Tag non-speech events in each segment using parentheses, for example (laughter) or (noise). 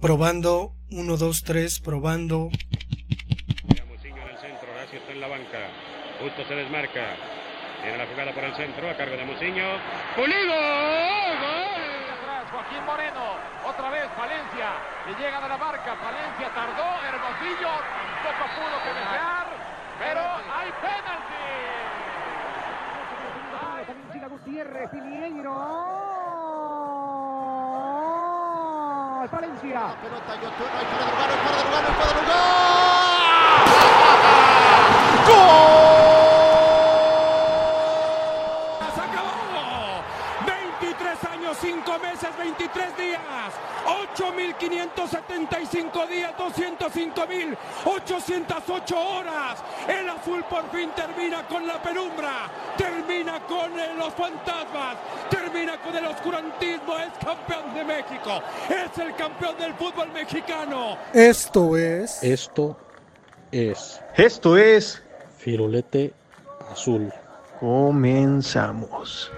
Probando, 1, 2, 3, probando. Muciño en el centro, Horacio está en la banca. Justo se desmarca. Tiene la jugada por el centro, a cargo de Muciño. ¡Pulido! ¡Gol! Atrás, Joaquín Moreno. Otra vez Valencia. Le llega de la marca. Valencia tardó. Hermosillo poco pudo que desear. Pero hay penalti. Gutiérrez, Piñeiro. Valencia. La pelota, Yotun, no hay fuera de lugar, no hay fuera de lugar, no hay fuera de lugar. ¡Gol! ¡Se acabó! 23 años, 5 meses, 23 días, 8.575 días, 205.808 horas. El azul por fin termina con la penumbra, termina con eh, los fantasmas, termina con el oscurantismo. Es campeón de México, es el campeón del fútbol mexicano. Esto es. Esto es Esto es. Firulete Azul. Comenzamos.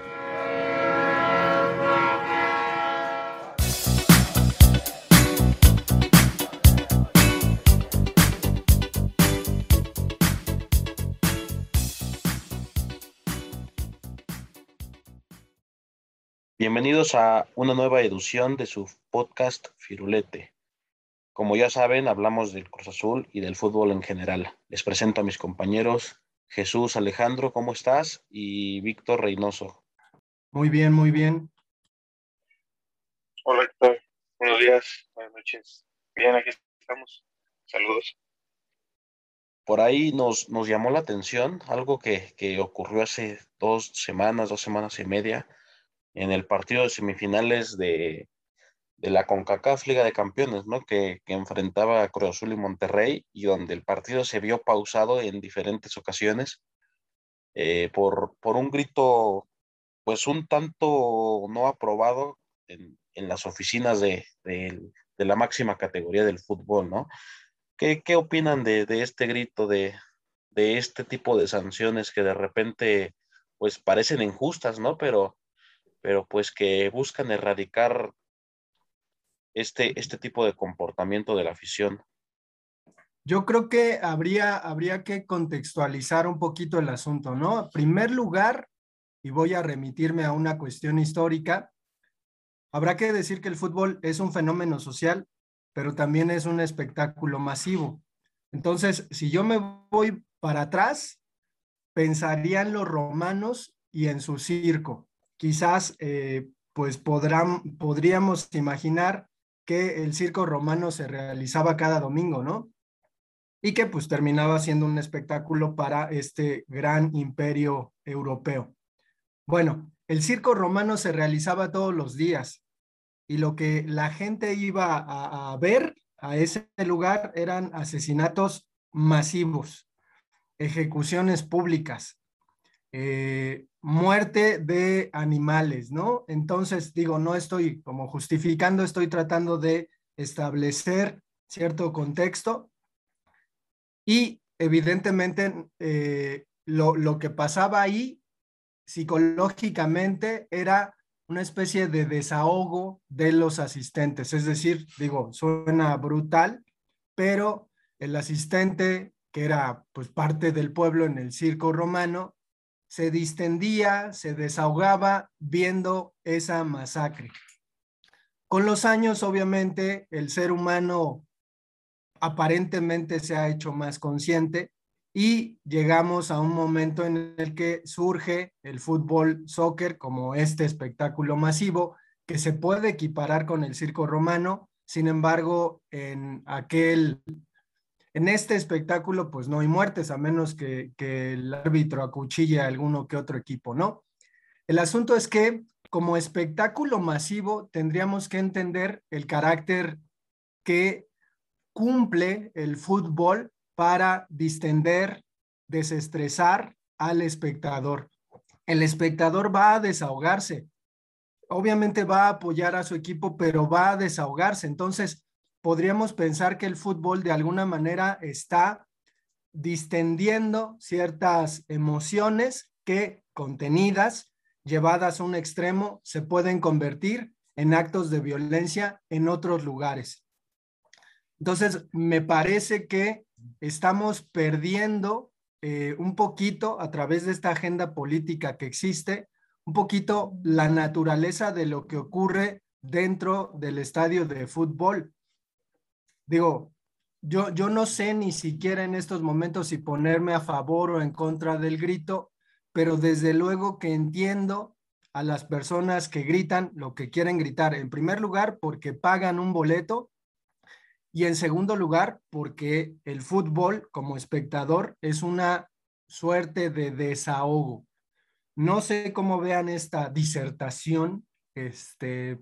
Bienvenidos a una nueva edición de su podcast Firulete. Como ya saben, hablamos del Cruz Azul y del fútbol en general. Les presento a mis compañeros Jesús Alejandro, ¿cómo estás? Y Víctor Reynoso. Muy bien, muy bien. Hola, Héctor. Buenos días, buenas noches. Bien, aquí estamos. Saludos. Por ahí nos, nos llamó la atención algo que, que ocurrió hace dos semanas, dos semanas y media, en el partido de semifinales de, de la CONCACAF Liga de Campeones, ¿no? Que, que, enfrentaba a Cruz Azul y Monterrey y donde el partido se vio pausado en diferentes ocasiones eh, por, por un grito, pues un tanto no aprobado en, en las oficinas de, de, de, la máxima categoría del fútbol, ¿no? ¿Qué, qué opinan de, de este grito, de, de este tipo de sanciones que de repente, pues parecen injustas, ¿no? Pero pero pues que buscan erradicar este, este tipo de comportamiento de la afición. Yo creo que habría, habría que contextualizar un poquito el asunto, ¿no? En primer lugar, y voy a remitirme a una cuestión histórica, habrá que decir que el fútbol es un fenómeno social, pero también es un espectáculo masivo. Entonces, si yo me voy para atrás, pensaría en los romanos y en su circo quizás eh, pues podrán, podríamos imaginar que el circo romano se realizaba cada domingo, ¿no? Y que pues terminaba siendo un espectáculo para este gran imperio europeo. Bueno, el circo romano se realizaba todos los días y lo que la gente iba a, ver a ese lugar eran asesinatos masivos, ejecuciones públicas, eh, muerte de animales, ¿no? Entonces, digo, no estoy como justificando, estoy tratando de establecer cierto contexto y evidentemente eh, lo, lo que pasaba ahí psicológicamente era una especie de desahogo de los asistentes, es decir, digo, suena brutal, pero el asistente que era pues parte del pueblo en el circo romano, se distendía, se desahogaba viendo esa masacre. Con los años, obviamente, el ser humano aparentemente se ha hecho más consciente y llegamos a un momento en el que surge el fútbol soccer como este espectáculo masivo que se puede equiparar con el circo romano. Sin embargo, en aquel en este espectáculo, pues no hay muertes, a menos que, el árbitro acuchille a alguno que otro equipo, ¿no? El asunto es que como espectáculo masivo tendríamos que entender el carácter que cumple el fútbol para distender, desestresar al espectador. El espectador va a desahogarse. Obviamente va a apoyar a su equipo, pero va a desahogarse. Entonces, podríamos pensar que el fútbol de alguna manera está distendiendo ciertas emociones que contenidas, llevadas a un extremo, se pueden convertir en actos de violencia en otros lugares. Entonces, me parece que estamos perdiendo eh, un poquito a través de esta agenda política que existe, un poquito la naturaleza de lo que ocurre dentro del estadio de fútbol. Digo, yo, yo no sé ni siquiera en estos momentos si ponerme a favor o en contra del grito, pero desde luego que entiendo a las personas que gritan lo que quieren gritar. En primer lugar, porque pagan un boleto y en segundo lugar, porque el fútbol como espectador es una suerte de desahogo. No sé cómo vean esta disertación, este,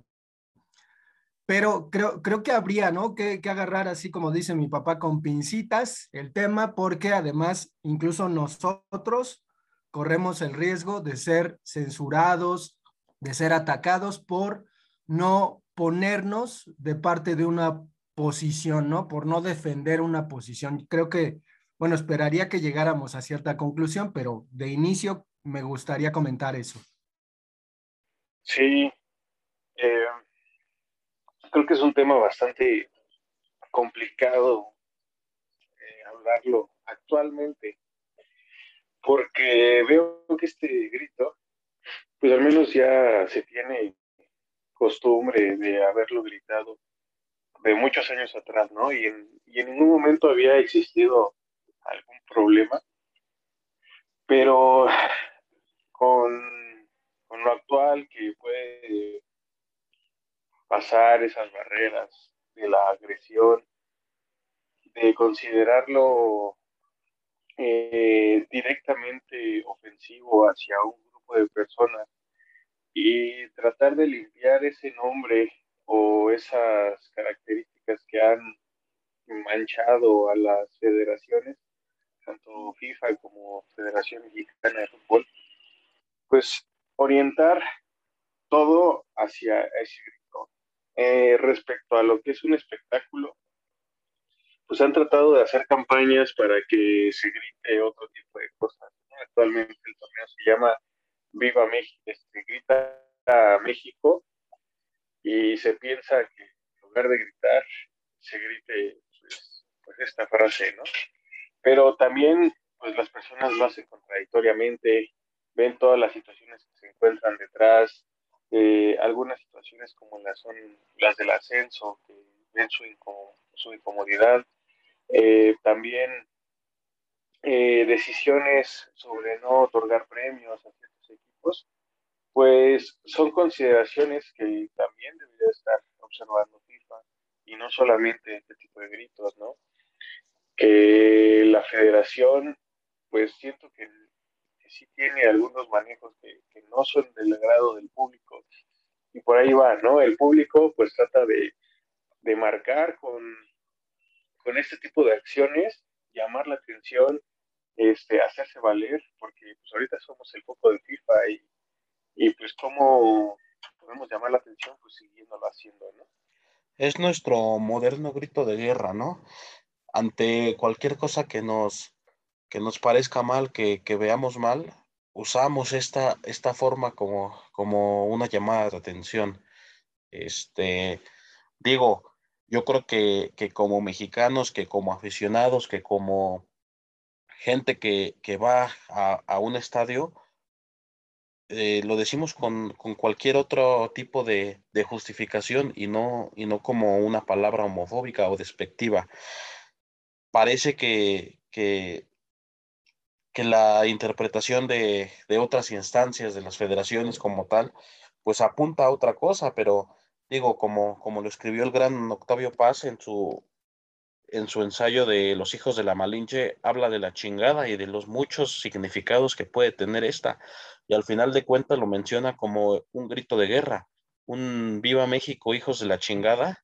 pero creo, creo que habría, ¿no? Que, agarrar, así como dice mi papá, con pincitas el tema, porque además incluso nosotros corremos el riesgo de ser censurados, de ser atacados por no ponernos de parte de una posición, ¿no? Por no defender una posición. Creo que, bueno, esperaría que llegáramos a cierta conclusión, pero de inicio me gustaría comentar eso. Sí, eh, creo que es un tema bastante complicado eh, hablarlo actualmente porque veo que este grito, pues al menos ya se tiene costumbre de haberlo gritado de muchos años atrás, ¿no? Y en, y en ningún momento había existido algún problema, pero con, con lo actual que puede pasar esas barreras de la agresión, de considerarlo eh, directamente ofensivo hacia un grupo de personas y tratar de limpiar ese nombre o esas características que han manchado a las federaciones, tanto FIFA como Federación Mexicana de Fútbol, pues orientar todo hacia grito. Eh, respecto a lo que es un espectáculo, pues han tratado de hacer campañas para que se grite otro tipo de cosas. Actualmente el torneo se llama Viva México, este, grita a México y se piensa que en lugar de gritar se grite pues, pues, esta frase, ¿no? Pero también pues las personas lo hacen contradictoriamente, ven todas las situaciones que se encuentran detrás, eh, algunas situaciones como las son las del ascenso, que ven su, su incomodidad, eh, también eh, decisiones sobre no otorgar premios a ciertos equipos, pues son consideraciones que también debería estar observando FIFA y no solamente este tipo de gritos, ¿no? Que la federación, pues siento que, sí tiene algunos manejos que, no son del agrado del público y por ahí va, ¿no? El público pues trata de, de marcar con con este tipo de acciones, llamar la atención, este, hacerse valer, porque pues ahorita somos el foco de FIFA y, y pues cómo podemos llamar la atención, pues siguiéndolo haciendo, ¿no? Es nuestro moderno grito de guerra, ¿no? Ante cualquier cosa que nos, que nos parezca mal, que, que veamos mal, usamos esta, esta forma como, como una llamada de atención. Este, digo, yo creo que, como mexicanos, que como aficionados, que como gente que, va a, un estadio, eh, lo decimos con, cualquier otro tipo de, justificación y no, y no como una palabra homofóbica o despectiva. Parece que, que, la interpretación de, de otras instancias, de las federaciones como tal, pues apunta a otra cosa, pero digo, como, como lo escribió el gran Octavio Paz en su, en su ensayo de Los hijos de la Malinche, habla de la chingada y de los muchos significados que puede tener esta. Y al final de cuentas lo menciona como un grito de guerra, un viva México, hijos de la chingada.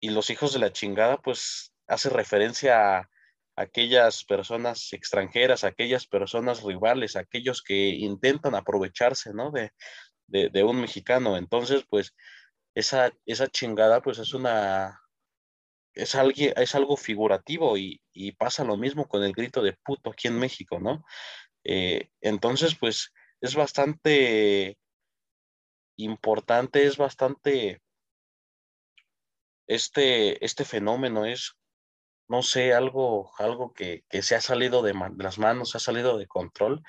Y los hijos de la chingada, pues hace referencia a aquellas personas extranjeras, aquellas personas rivales, aquellos que intentan aprovecharse, ¿no? De, de, un mexicano. Entonces, pues esa, esa chingada pues es una, es, alguien, es algo figurativo y, pasa lo mismo con el grito de puto aquí en México, ¿no? Eh, entonces pues es bastante importante, es bastante este, este fenómeno es, no sé, algo, algo que, que se ha salido de, las manos, se ha salido de control,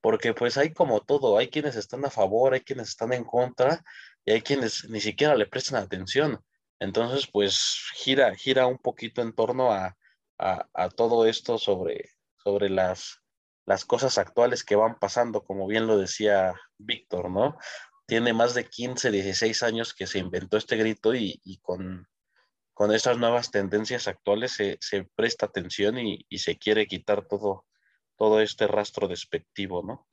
porque pues hay como todo, hay quienes están a favor, hay quienes están en contra y hay quienes ni siquiera le prestan atención. Entonces, pues gira, gira un poquito en torno a, a, todo esto sobre, sobre las, las cosas actuales que van pasando, como bien lo decía Víctor, ¿no? Tiene más de 15, 16 años que se inventó este grito y, y con, con estas nuevas tendencias actuales se, presta atención y, y, se quiere quitar todo, todo este rastro despectivo, ¿no?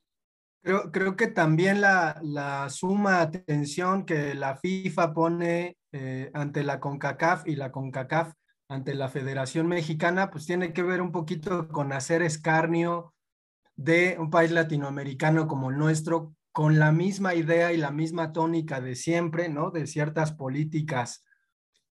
Creo, creo que también la, la suma atención que la FIFA pone eh, ante la CONCACAF y la CONCACAF ante la Federación Mexicana, pues tiene que ver un poquito con hacer escarnio de un país latinoamericano como el nuestro, con la misma idea y la misma tónica de siempre, ¿no? De ciertas políticas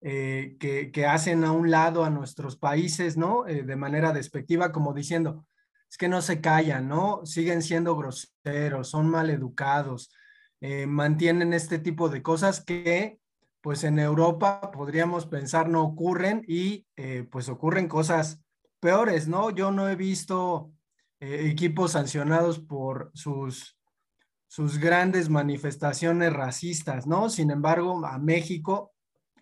eh, que, hacen a un lado a nuestros países, ¿no? Eh, de manera despectiva, como diciendo, es que no se callan, ¿no? Siguen siendo groseros, son maleducados, eh, mantienen este tipo de cosas que pues en Europa podríamos pensar no ocurren y eh, pues ocurren cosas peores, ¿no? Yo no he visto equipos sancionados por sus, sus grandes manifestaciones racistas, ¿no? Sin embargo, a México,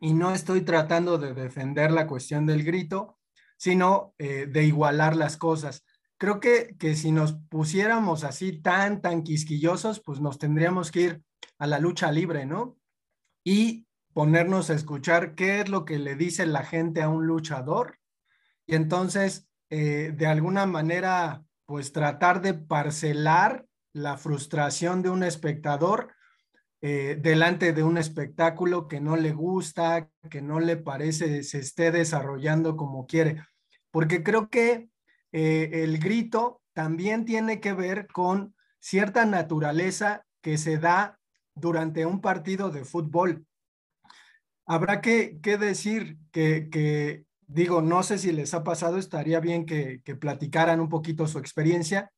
y no estoy tratando de defender la cuestión del grito, sino de igualar las cosas creo que, que si nos pusiéramos así tan, tan quisquillosos, pues nos tendríamos que ir a la lucha libre, ¿no? Y ponernos a escuchar qué es lo que le dice la gente a un luchador. Y entonces, eh, de alguna manera, pues tratar de parcelar la frustración de un espectador eh, delante de un espectáculo que no le gusta, que no le parece se esté desarrollando como quiere. Porque creo que eh, el grito también tiene que ver con cierta naturaleza que se da durante un partido de fútbol. Habrá que, decir que, digo, no sé si les ha pasado, estaría bien que, que platicaran un poquito su experiencia,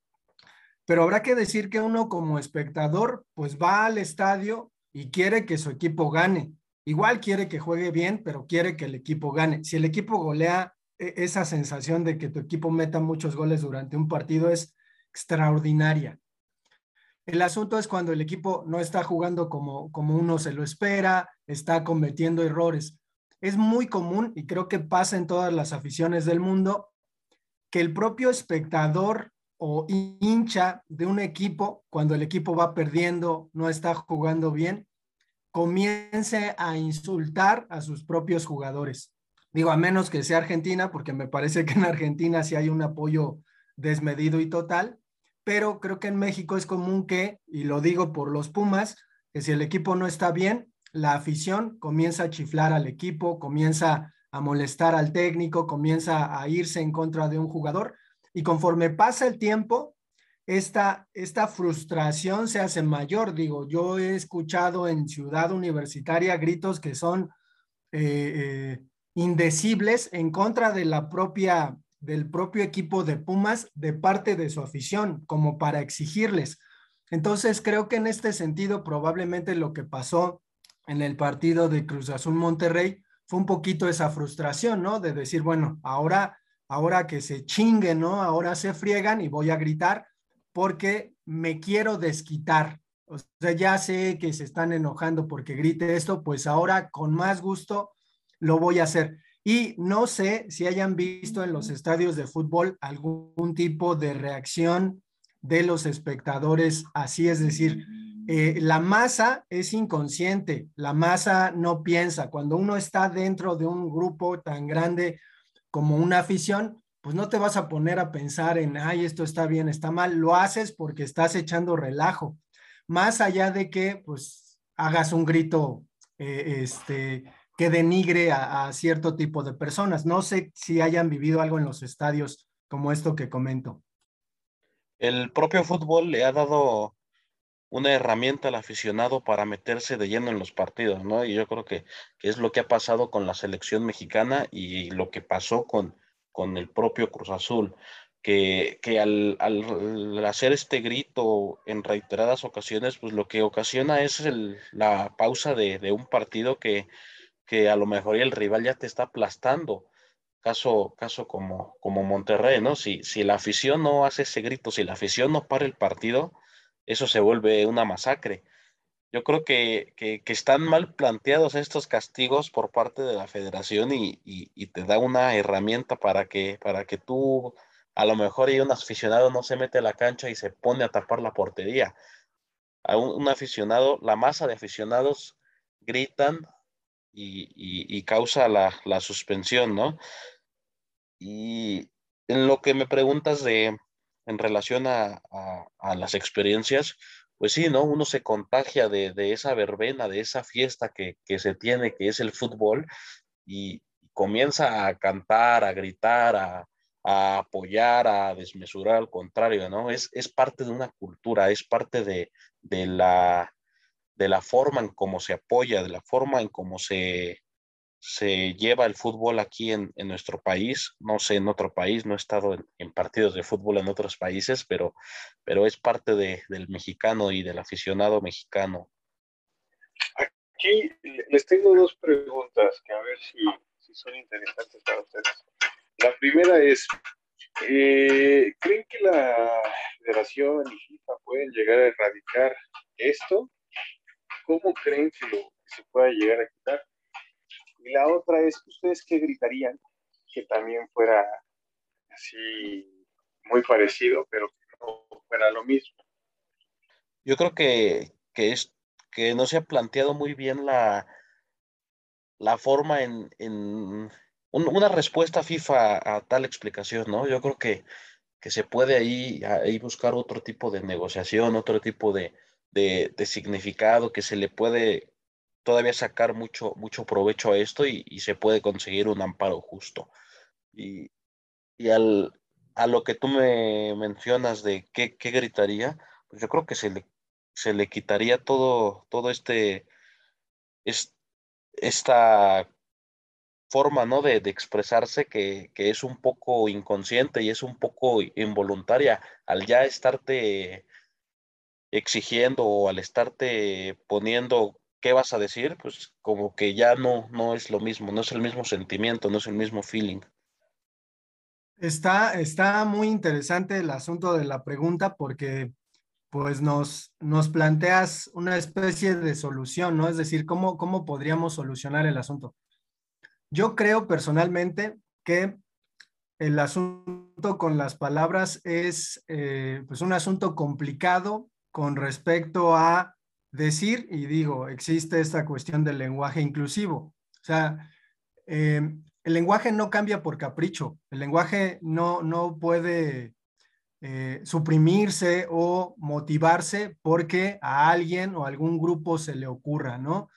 pero habrá que decir que uno como espectador, pues va al estadio y quiere que su equipo gane. Igual quiere que juegue bien, pero quiere que el equipo gane. Si el equipo golea e, esa sensación de que tu equipo meta muchos goles durante un partido es extraordinaria. El asunto es cuando el equipo no está jugando como, como uno se lo espera, está cometiendo errores. Es muy común, y creo que pasa en todas las aficiones del mundo, que el propio espectador o hincha de un equipo, cuando el equipo va perdiendo, no está jugando bien, comience a insultar a sus propios jugadores. Digo, a menos que sea Argentina, porque me parece que en Argentina sí hay un apoyo desmedido y total, pero creo que en México es común que, y lo digo por los Pumas, que si el equipo no está bien, la afición comienza a chiflar al equipo, comienza a molestar al técnico, comienza a irse en contra de un jugador y conforme pasa el tiempo, esta, esta frustración se hace mayor. Digo, yo he escuchado en Ciudad Universitaria gritos que son eh, eh, indecibles en contra de la propia del propio equipo de Pumas de parte de su afición, como para exigirles. Entonces, creo que en este sentido, probablemente lo que pasó en el partido de Cruz Azul Monterrey fue un poquito esa frustración, ¿no? De decir, bueno, ahora, ahora que se chinguen, ¿no? Ahora se friegan y voy a gritar porque me quiero desquitar. O sea, ya sé que se están enojando porque grite esto, pues ahora con más gusto lo voy a hacer. Y no sé si hayan visto en los estadios de fútbol algún tipo de reacción de los espectadores así, es decir, eh, la masa es inconsciente, la masa no piensa. Cuando uno está dentro de un grupo tan grande como una afición, pues no te vas a poner a pensar en, ay, esto está bien, está mal, lo haces porque estás echando relajo, más allá de que pues hagas un grito, eh, este, que denigre a, cierto tipo de personas. No sé si hayan vivido algo en los estadios como esto que comento. El propio fútbol le ha dado una herramienta al aficionado para meterse de lleno en los partidos, ¿no? Y yo creo que, es lo que ha pasado con la selección mexicana y lo que pasó con, con el propio Cruz Azul, que, al, hacer este grito en reiteradas ocasiones, pues lo que ocasiona es la pausa de, de un partido que, que a lo mejor el rival ya te está aplastando. Caso, caso como, como Monterrey, ¿no? Si, si la afición no hace ese grito, si la afición no para el partido, eso se vuelve una masacre. Yo creo que, que, están mal planteados estos castigos por parte de la federación y, y, te da una herramienta para que, para que tú, a lo mejor y un aficionado no se mete a la cancha y se pone a tapar la portería. A un, aficionado, la masa de aficionados gritan y, y causa la, la, suspensión, ¿no? Y en lo que me preguntas de en relación a, a, las experiencias, pues sí, ¿no? Uno se contagia de, de esa verbena, de esa fiesta que, que, se tiene, que es el fútbol, y comienza a cantar, a gritar, a, a apoyar, a desmesurar, al contrario, ¿no? Es, es parte de una cultura, es parte de, de, la, de la forma en cómo se apoya, de la forma en cómo se, se lleva el fútbol aquí en, nuestro país. No sé, en otro país, no he estado en, partidos de fútbol en otros países, pero, pero es parte del mexicano y del aficionado mexicano. Aquí les tengo dos preguntas que a ver si, son interesantes para ustedes. La primera es, eh, ¿creen que la federación y FIFA pueden llegar a erradicar esto? ¿Cómo creen que, que se pueda llegar a quitar? Y la otra es, ¿ustedes qué gritarían? Que también fuera así muy parecido, pero que no fuera lo mismo. Yo creo que, es, que no se ha planteado muy bien la, la forma en, una respuesta FIFA a tal explicación, ¿no? Yo creo que, que se puede ahí, ahí buscar otro tipo de negociación, otro tipo de, de significado que se le puede todavía sacar mucho, mucho provecho a esto y, se puede conseguir un amparo justo. Y, al, a lo que tú me mencionas de qué, qué gritaría, pues yo creo que se le, se le quitaría todo, todo este, es, esta forma ¿no? de, de expresarse que, que, es un poco inconsciente y es un poco involuntaria al ya estarte exigiendo o al estarte poniendo ¿qué vas a decir? Pues como que ya no, no es lo mismo, no es el mismo sentimiento, no es el mismo feeling. Está, está muy interesante el asunto de la pregunta porque pues nos, nos planteas una especie de solución, ¿no? Es decir, ¿cómo, cómo podríamos solucionar el asunto? Yo creo personalmente que el asunto con las palabras es eh, pues un asunto complicado con respecto a decir, y digo, existe esta cuestión del lenguaje inclusivo. O sea, eh, el lenguaje no cambia por capricho, el lenguaje no, no puede eh, suprimirse o motivarse porque a alguien o algún grupo se le ocurra, ¿no?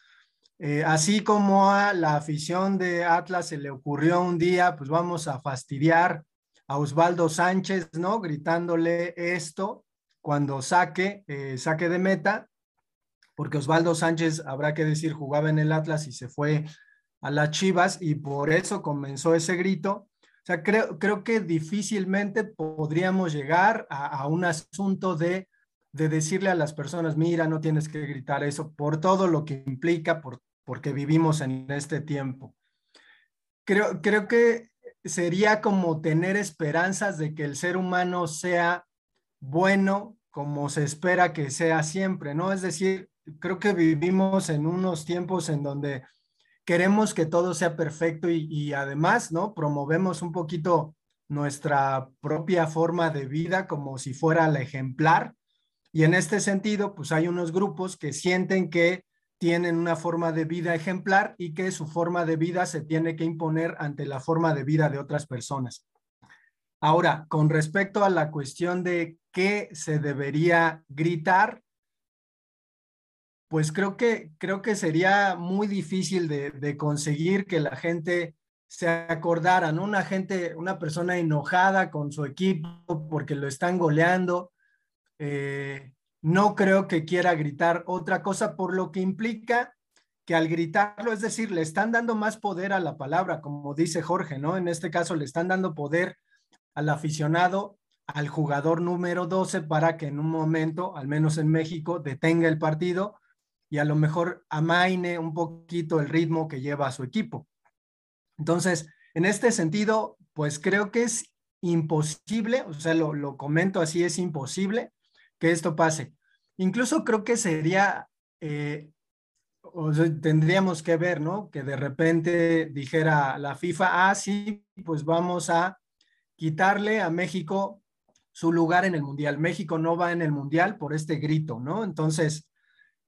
Eh, así como a la afición de Atlas se le ocurrió un día, pues vamos a fastidiar a Osvaldo Sánchez, ¿no? Gritándole esto cuando saque, saque de meta, porque Osvaldo Sánchez, habrá que decir, jugaba en el Atlas y se fue a las Chivas y por eso comenzó ese grito. O sea, creo, creo que difícilmente podríamos llegar a, un asunto de, de, decirle a las personas, mira, no tienes que gritar eso, por todo lo que implica, por, porque vivimos en este tiempo. Creo, creo que sería como tener esperanzas de que el ser humano sea bueno como se espera que sea siempre, ¿no? Es decir, creo que vivimos en unos tiempos en donde queremos que todo sea perfecto y, además, ¿no? Promovemos un poquito nuestra propia forma de vida como si fuera la ejemplar. Y en este sentido, pues hay unos grupos que sienten que tienen una forma de vida ejemplar y que su forma de vida se tiene que imponer ante la forma de vida de otras personas. Ahora, con respecto a la cuestión de qué se debería gritar, pues creo que, creo que sería muy difícil de, conseguir que la gente se acordara, ¿no? Una gente, una persona enojada con su equipo porque lo están goleando, eh, no creo que quiera gritar otra cosa, por lo que implica que al gritarlo, es decir, le están dando más poder a la palabra, como dice Jorge, ¿no? En este caso le están dando poder al aficionado, al jugador número 12 para que en un momento, al menos en México, detenga el partido y a lo mejor amaine un poquito el ritmo que lleva su equipo. Entonces, en este sentido, pues creo que es imposible, o sea, lo, lo comento así, es imposible que esto pase. Incluso creo que sería, eh, tendríamos que ver, ¿no? Que de repente dijera la FIFA, ah, sí, pues vamos a quitarle a México su lugar en el Mundial. México no va en el Mundial por este grito, ¿no? Entonces,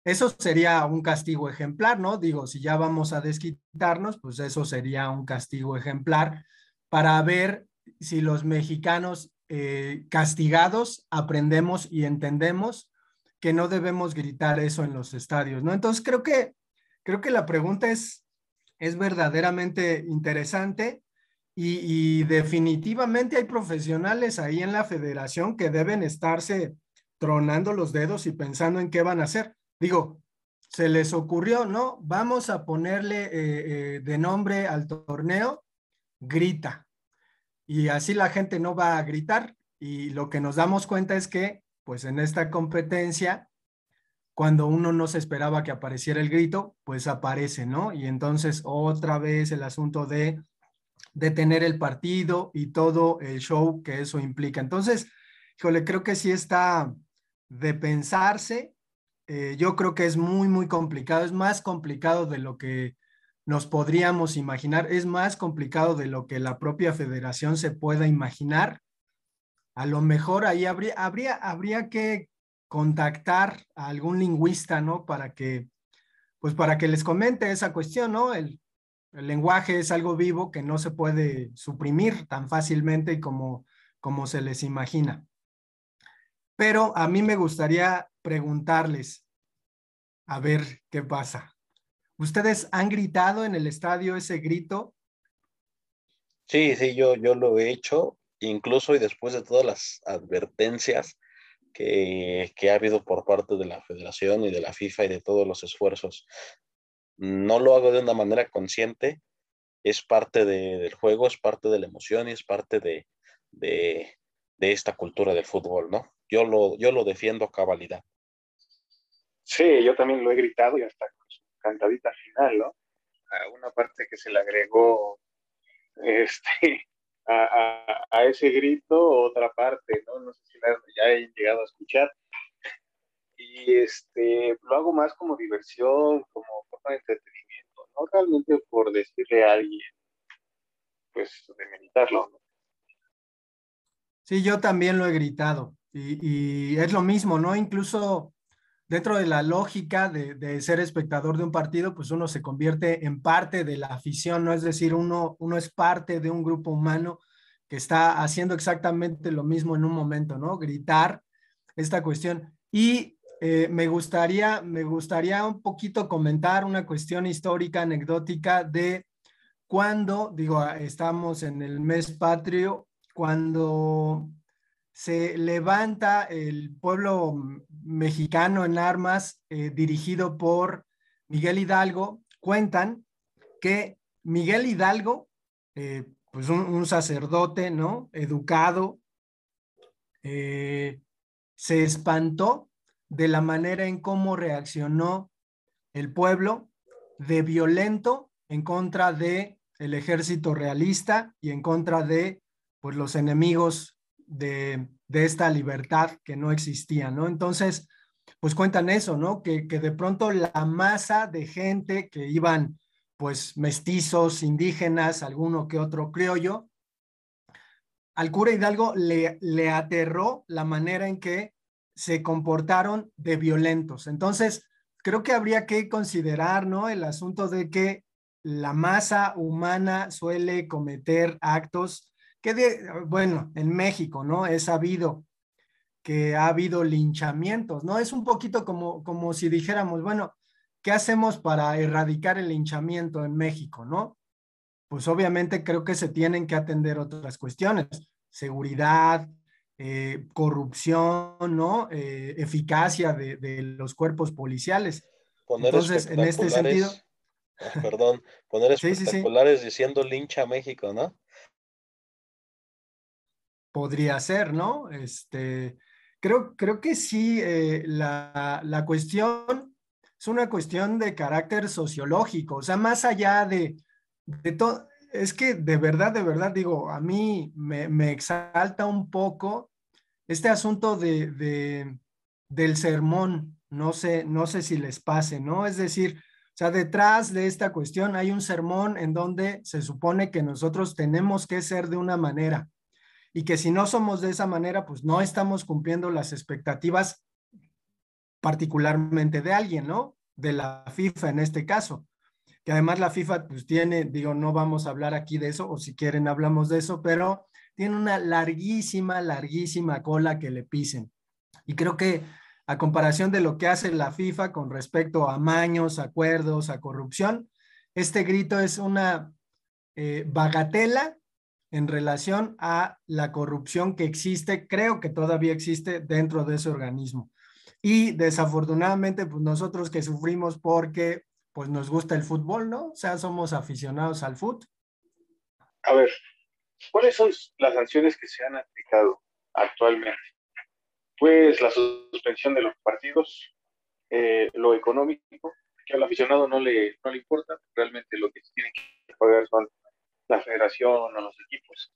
eso sería un castigo ejemplar, ¿no? Digo, si ya vamos a desquitarnos, pues eso sería un castigo ejemplar para ver si los mexicanos eh, castigados aprendemos y entendemos que no debemos gritar eso en los estadios, ¿no? Entonces creo que, creo que la pregunta es, es verdaderamente interesante y, y definitivamente hay profesionales ahí en la federación que deben estarse tronando los dedos y pensando en qué van a hacer. Digo, se les ocurrió, ¿no? Vamos a ponerle eh, eh, de nombre al torneo, grita. Y así la gente no va a gritar. Y lo que nos damos cuenta es que, pues en esta competencia, cuando uno no se esperaba que apareciera el grito, pues aparece, ¿no? Y entonces otra vez el asunto de detener el partido y todo el show que eso implica. Entonces, híjole, creo que sí está de pensarse eh, yo creo que es muy, muy complicado, es más complicado de lo que nos podríamos imaginar, es más complicado de lo que la propia federación se pueda imaginar. A lo mejor ahí habría, habría, habría que contactar a algún lingüista, ¿no? Para que, pues para que les comente esa cuestión, ¿no? El, el lenguaje es algo vivo que no se puede suprimir tan fácilmente como, como se les imagina. Pero a mí me gustaría preguntarles, a ver qué pasa. ¿Ustedes han gritado en el estadio ese grito? Sí, sí, yo, yo lo he hecho, incluso y después de todas las advertencias que, ha habido por parte de la federación y de la FIFA y de todos los esfuerzos. No lo hago de una manera consciente, es parte del juego, es parte de la emoción y es parte de, de, de esta cultura del fútbol, ¿no? Yo lo, yo lo defiendo a cabalidad. Sí, yo también lo he gritado y hasta con su cantadita final, ¿no? A una parte que se le agregó este, (laughs) a, ese grito, otra parte, ¿no? No sé si ya he llegado a escuchar. Y este, lo hago más como diversión, como forma de entretenimiento, no realmente por decirle a alguien, pues, de meditarlo, ¿no? Sí, yo también lo he gritado y, es lo mismo, ¿no? Incluso dentro de la lógica de, ser espectador de un partido, pues uno se convierte en parte de la afición, ¿no? Es decir, uno, uno es parte de un grupo humano que está haciendo exactamente lo mismo en un momento, ¿no? Gritar esta cuestión. Y eh, me, gustaría, me gustaría un poquito comentar una cuestión histórica, anecdótica de cuando, digo, estamos en el mes patrio, cuando se levanta el pueblo mexicano en armas eh, dirigido por Miguel Hidalgo. Cuentan que Miguel Hidalgo, eh, pues un, sacerdote, ¿no? Educado, eh, se espantó de la manera en cómo reaccionó el pueblo de violento en contra de el ejército realista y en contra de pues los enemigos de, esta libertad que no existía, ¿no? Entonces, pues cuentan eso, ¿no? Que, de pronto la masa de gente que iban, pues, mestizos, indígenas, alguno que otro criollo, al cura Hidalgo le, le aterró la manera en que se comportaron de violentos. Entonces, creo que habría que considerar, ¿no? El asunto de que la masa humana suele cometer actos que bueno, en México, ¿no? Es sabido que ha habido linchamientos, ¿no? Es un poquito como, como si dijéramos, bueno, ¿qué hacemos para erradicar el linchamiento en México, ¿no? Pues obviamente creo que se tienen que atender otras cuestiones, seguridad, eh, corrupción, ¿no? Eh, eficacia de, los cuerpos policiales. Entonces, en este sentido... (laughs) Perdón, poner (laughs) espectaculares diciendo lincha México, ¿no? Podría ser, ¿no? Este, creo, creo que sí, eh, la, cuestión es una cuestión de carácter sociológico, o sea, más allá de, de todo, es que de verdad, de verdad, digo, a mí me, me exalta un poco este asunto de, de, del sermón, no sé, no sé si les pase, ¿no? Es decir, o sea, detrás de esta cuestión hay un sermón en donde se supone que nosotros tenemos que ser de una manera y que si no somos de esa manera, pues no estamos cumpliendo las expectativas particularmente de alguien, ¿no? De la FIFA en este caso. Que además la FIFA pues tiene, digo, no vamos a hablar aquí de eso, o si quieren hablamos de eso, pero tiene una larguísima, larguísima cola que le pisen. Y creo que a comparación de lo que hace la FIFA con respecto a maños, acuerdos, a corrupción, este grito es una eh, bagatela en relación a la corrupción que existe, creo que todavía existe dentro de ese organismo. Y desafortunadamente, pues nosotros que sufrimos porque pues nos gusta el fútbol, ¿no? O sea, somos aficionados al fútbol. A ver, ¿cuáles son las sanciones que se han aplicado actualmente? Pues la suspensión de los partidos, eh, lo económico, que al aficionado no le, no le importa, realmente lo que tienen que pagar son la federación o los equipos.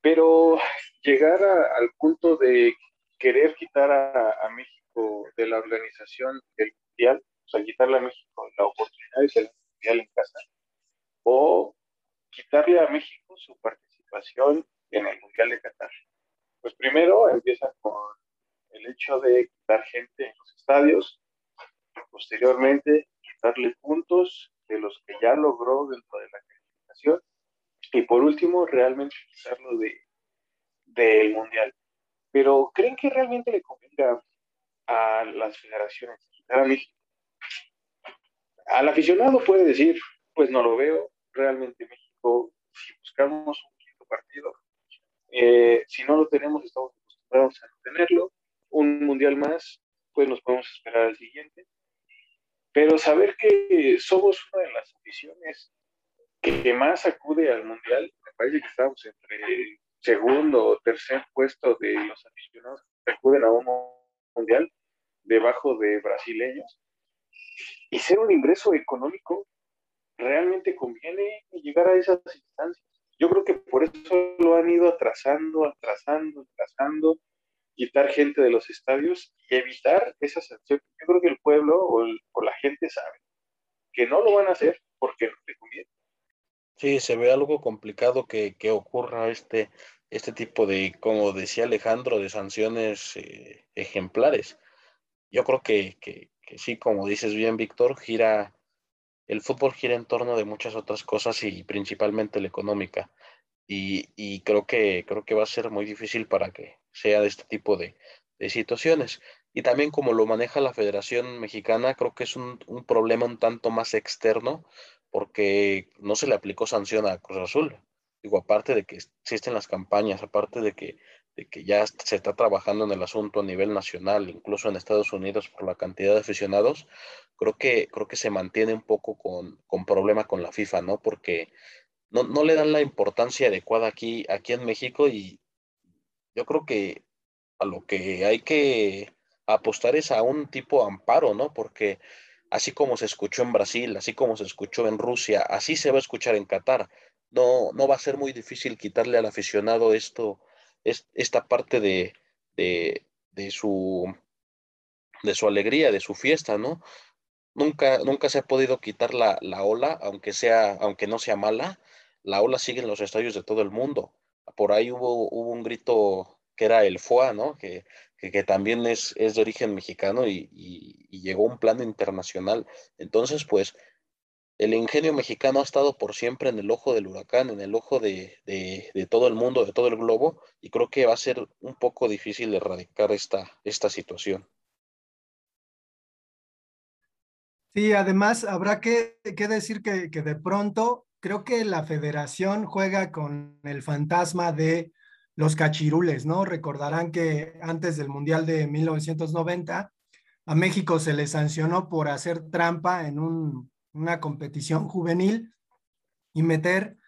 Pero llegar a, al punto de querer quitar a, a, México de la organización del Mundial, o sea, quitarle a México la oportunidad de ser Mundial en casa, o quitarle a México su participación en el Mundial de Qatar. Pues primero empieza con el hecho de quitar gente en los estadios, posteriormente quitarle puntos de los que ya logró dentro de la y por último, realmente quitarlo de, del Mundial. Pero ¿creen que realmente le convenga a las federaciones a México? Al aficionado puede decir, pues no lo veo, realmente México, si buscamos un quinto partido, eh, si no lo tenemos, estamos acostumbrados a no tenerlo, un mundial más, pues nos podemos esperar al siguiente. Pero saber que somos una de las aficiones que más acude al Mundial, me parece que estamos entre segundo o tercer puesto de los aficionados que acuden a un Mundial, debajo de brasileños. Y ser un ingreso económico realmente conviene llegar a esas instancias. Yo creo que por eso lo han ido atrasando, atrasando, atrasando, quitar gente de los estadios y evitar esas sanciones. Yo creo que el pueblo o, el, o la gente sabe que no lo van a hacer porque no le conviene. Sí, se ve algo complicado que, que ocurra este, este tipo de, como decía Alejandro, de sanciones eh, ejemplares. Yo creo que, que, que, sí, como dices bien, Víctor, gira, el fútbol gira en torno de muchas otras cosas y principalmente la económica. Y, y creo, que, creo que va a ser muy difícil para que sea de este tipo de, de situaciones. Y también como lo maneja la Federación Mexicana, creo que es un, un problema un tanto más externo porque no se le aplicó sanción a Cruz Azul. Digo, aparte de que existen las campañas, aparte de que, de que ya se está trabajando en el asunto a nivel nacional, incluso en Estados Unidos por la cantidad de aficionados, creo que, creo que se mantiene un poco con, con problema con la FIFA, ¿no? Porque no, no le dan la importancia adecuada aquí, aquí en México y yo creo que a lo que hay que apostar es a un tipo amparo, ¿no? Porque así como se escuchó en Brasil, así como se escuchó en Rusia, así se va a escuchar en Qatar. No, no va a ser muy difícil quitarle al aficionado esto, es, esta parte de, de, de, su, de su alegría, de su fiesta, ¿no? Nunca, nunca se ha podido quitar la, la ola, aunque, sea, aunque no sea mala, la ola sigue en los estadios de todo el mundo. Por ahí hubo, hubo un grito que era el FUA, ¿no? Que, que, también es, es, de origen mexicano y, y, y, llegó a un plano internacional. Entonces, pues, el ingenio mexicano ha estado por siempre en el ojo del huracán, en el ojo de, de, de, todo el mundo, de todo el globo, y creo que va a ser un poco difícil erradicar esta, esta situación. Sí, además habrá que, que decir que, que de pronto creo que la federación juega con el fantasma de los cachirules, ¿no? Recordarán que antes del Mundial de 1990 a México se le sancionó por hacer trampa en un, una competición juvenil y meter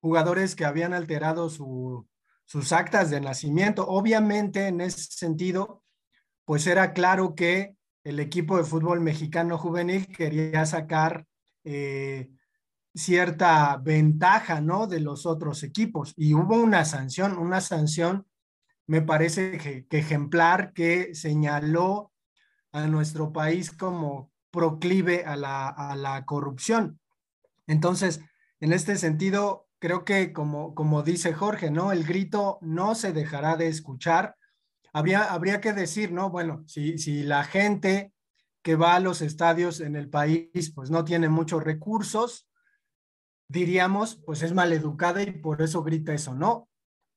jugadores que habían alterado su, sus actas de nacimiento. Obviamente, en ese sentido, pues era claro que el equipo de fútbol mexicano juvenil quería sacar eh, cierta ventaja, ¿no? De los otros equipos. Y hubo una sanción, una sanción, me parece que, ejemplar, que señaló a nuestro país como proclive a la, a la corrupción. Entonces, en este sentido, creo que como, como dice Jorge, ¿no? El grito no se dejará de escuchar. Habría, habría que decir, ¿no? Bueno, si, si la gente que va a los estadios en el país, pues no tiene muchos recursos, diríamos, pues es maleducada y por eso grita eso, ¿no?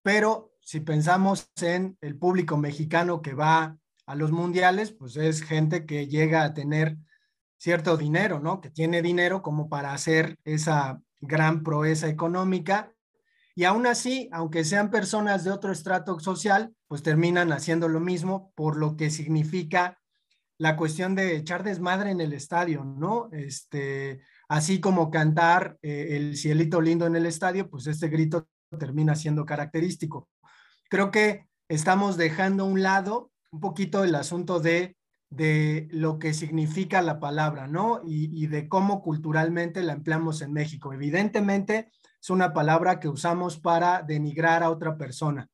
Pero si pensamos en el público mexicano que va a los mundiales, pues es gente que llega a tener cierto dinero, ¿no? Que tiene dinero como para hacer esa gran proeza económica. Y aún así, aunque sean personas de otro estrato social, pues terminan haciendo lo mismo por lo que significa la cuestión de echar desmadre en el estadio, ¿no? Este, así como cantar eh, el cielito lindo en el estadio, pues este grito termina siendo característico. Creo que estamos dejando un lado un poquito el asunto de, de lo que significa la palabra, ¿no? Y de cómo culturalmente la empleamos en México. Evidentemente es una palabra que usamos para denigrar a otra persona,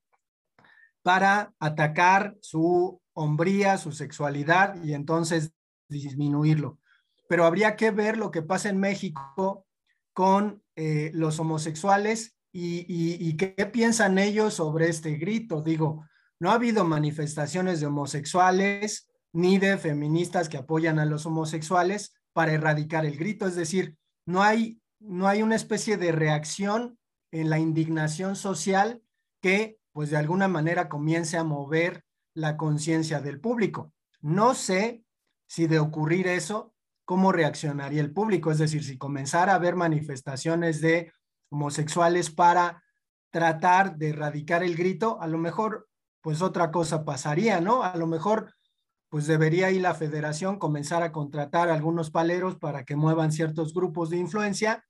para atacar su hombría, su sexualidad y entonces disminuirlo pero habría que ver lo que pasa en México con eh, los homosexuales y, qué piensan ellos sobre este grito. Digo, no ha habido manifestaciones de homosexuales ni de feministas que apoyan a los homosexuales para erradicar el grito, es decir, no hay, no hay una especie de reacción en la indignación social que pues de alguna manera comience a mover la conciencia del público. No sé si de ocurrir eso, cómo reaccionaría el público. Es decir, si comenzara a haber manifestaciones de homosexuales para tratar de erradicar el grito, a lo mejor pues otra cosa pasaría, ¿no? A lo mejor pues debería ir la federación comenzar a contratar algunos paleros para que muevan ciertos grupos de influencia,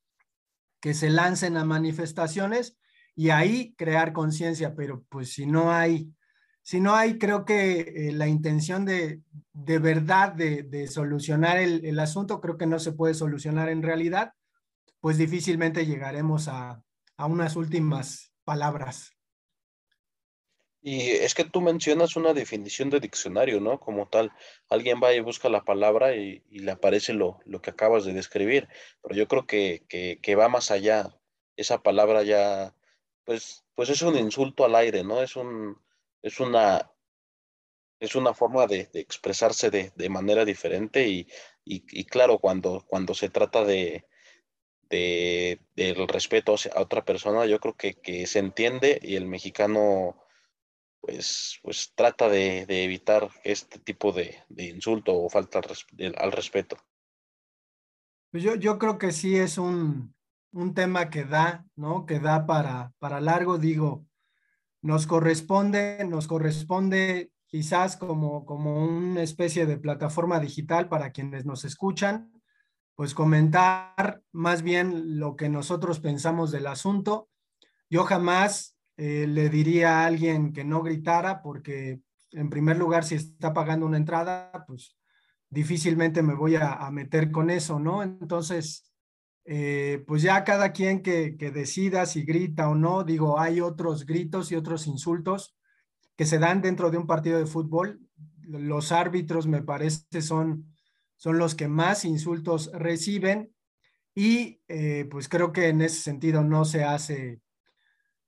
que se lancen a manifestaciones y ahí crear conciencia, pero pues si no hay si no hay, creo que eh, la intención de, de verdad de, solucionar el, asunto, creo que no se puede solucionar en realidad, pues difícilmente llegaremos a, unas últimas palabras. Y es que tú mencionas una definición de diccionario, ¿no? Como tal, alguien va y busca la palabra y, le aparece lo, lo, que acabas de describir, pero yo creo que, que, va más allá. Esa palabra ya, pues, pues es un insulto al aire, ¿no? Es un, es una, es una forma de, expresarse de, manera diferente y, claro, cuando, cuando se trata de, del respeto a otra persona, yo creo que, se entiende y el mexicano pues, pues trata de, evitar este tipo de, insulto o falta al, respeto. Pues yo, yo creo que sí es un, tema que da, ¿no? Que da para, para largo, digo, nos corresponde, nos corresponde quizás como, como una especie de plataforma digital para quienes nos escuchan, pues comentar más bien lo que nosotros pensamos del asunto. Yo jamás eh, le diría a alguien que no gritara porque en primer lugar si está pagando una entrada, pues difícilmente me voy a, a meter con eso, ¿no? Entonces, eh, pues ya cada quien que, decida si grita o no, digo, hay otros gritos y otros insultos que se dan dentro de un partido de fútbol. Los árbitros, me parece, son, son los que más insultos reciben y eh, pues creo que en ese sentido no se hace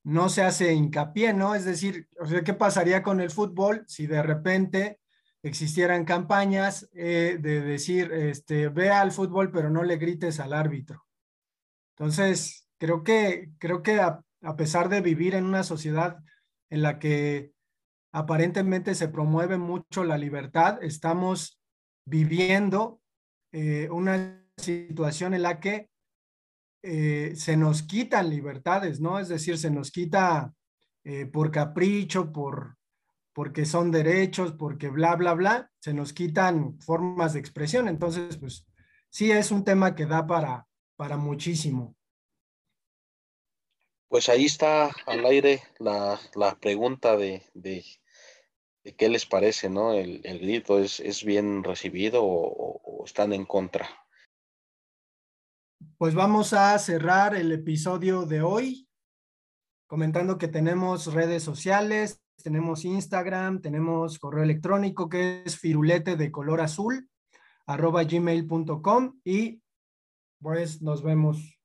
no se hace hincapié, ¿no? Es decir, ¿qué pasaría con el fútbol si de repente existieran campañas eh, de decir, este, ve al fútbol, pero no le grites al árbitro? Entonces, creo que, creo que a, pesar de vivir en una sociedad en la que aparentemente se promueve mucho la libertad, estamos viviendo eh, una situación en la que eh, se nos quitan libertades, ¿no? Es decir, se nos quita eh, por capricho, por, porque son derechos, porque bla, bla, bla, se nos quitan formas de expresión. Entonces, pues sí es un tema que da para, para muchísimo. Pues ahí está al aire la, pregunta de, qué les parece, ¿no? El, grito es, es, bien recibido o, están en contra. Pues vamos a cerrar el episodio de hoy comentando que tenemos redes sociales, tenemos Instagram, tenemos correo electrónico que es firulete de color azul arroba gmail.com y pues nos vemos